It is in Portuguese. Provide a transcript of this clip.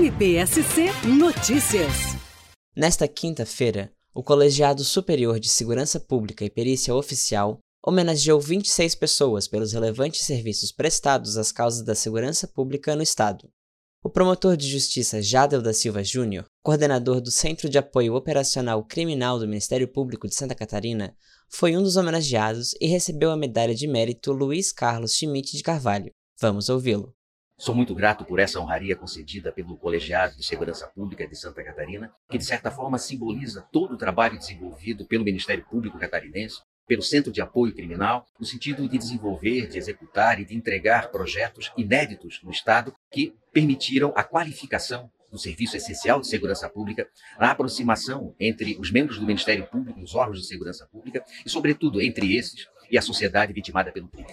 NPSC Notícias. Nesta quinta-feira, o Colegiado Superior de Segurança Pública e Perícia Oficial homenageou 26 pessoas pelos relevantes serviços prestados às causas da segurança pública no Estado. O promotor de justiça Jadel da Silva Júnior, coordenador do Centro de Apoio Operacional Criminal do Ministério Público de Santa Catarina, foi um dos homenageados e recebeu a medalha de mérito Luiz Carlos Schmidt de Carvalho. Vamos ouvi-lo. Sou muito grato por essa honraria concedida pelo Colegiado de Segurança Pública de Santa Catarina, que de certa forma simboliza todo o trabalho desenvolvido pelo Ministério Público catarinense, pelo Centro de Apoio Criminal, no sentido de desenvolver, de executar e de entregar projetos inéditos no Estado que permitiram a qualificação do Serviço Essencial de Segurança Pública, a aproximação entre os membros do Ministério Público, os órgãos de segurança pública e, sobretudo, entre esses e a sociedade vitimada pelo crime.